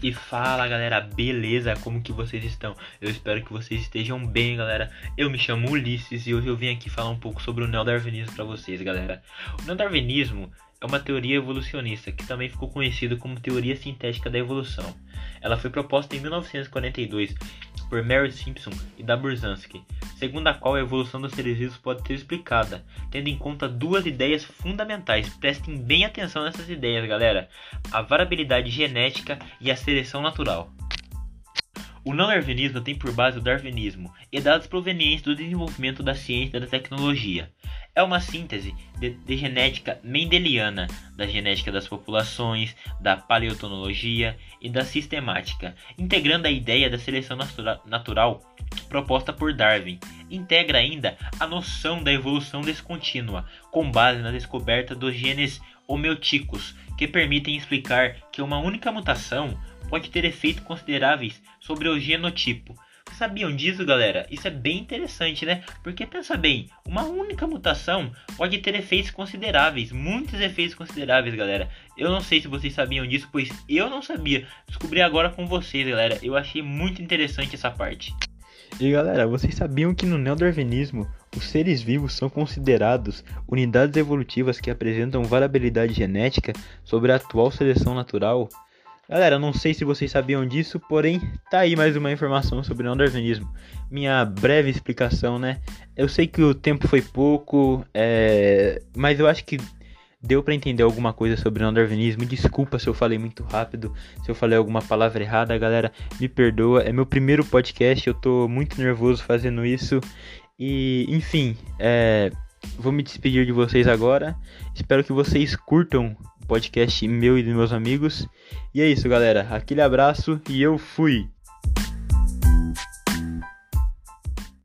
E fala galera, beleza? Como que vocês estão? Eu espero que vocês estejam bem, galera. Eu me chamo Ulisses e hoje eu vim aqui falar um pouco sobre o neodarwinismo para vocês, galera. O neodarwinismo é uma teoria evolucionista que também ficou conhecida como teoria sintética da evolução. Ela foi proposta em 1942 por Mary Simpson e da Burzansky, segundo a qual a evolução dos seres vivos pode ser explicada, tendo em conta duas ideias fundamentais. Prestem bem atenção nessas ideias, galera: a variabilidade genética e a seleção natural. O não-darwinismo tem por base o darwinismo e dados provenientes do desenvolvimento da ciência e da tecnologia. É uma síntese de, de, genética mendeliana, da genética das populações, da paleontologia e da sistemática, integrando a ideia da seleção natura, natural proposta por Darwin. Integra ainda a noção da evolução descontínua, com base na descoberta dos genes homeotípicos, que permitem explicar que uma única mutação pode ter efeitos consideráveis sobre o genotipo. Sabiam disso, galera? Isso é bem interessante, né? Porque pensa bem, uma única mutação pode ter efeitos consideráveis, muitos efeitos consideráveis, galera. Eu não sei se vocês sabiam disso, pois eu não sabia. Descobri agora com vocês, galera. Eu achei muito interessante essa parte. E galera, vocês sabiam que no neodarwinismo os seres vivos são considerados unidades evolutivas que apresentam variabilidade genética sobre a atual seleção natural? Galera, não sei se vocês sabiam disso, porém tá aí mais uma informação sobre o darwinismo. Minha breve explicação, né? Eu sei que o tempo foi pouco, é... mas eu acho que deu para entender alguma coisa sobre o darwinismo. Desculpa se eu falei muito rápido, se eu falei alguma palavra errada, galera, me perdoa. É meu primeiro podcast, eu tô muito nervoso fazendo isso. E, enfim, é... vou me despedir de vocês agora. Espero que vocês curtam podcast meu e dos meus amigos. E é isso, galera. Aquele abraço e eu fui!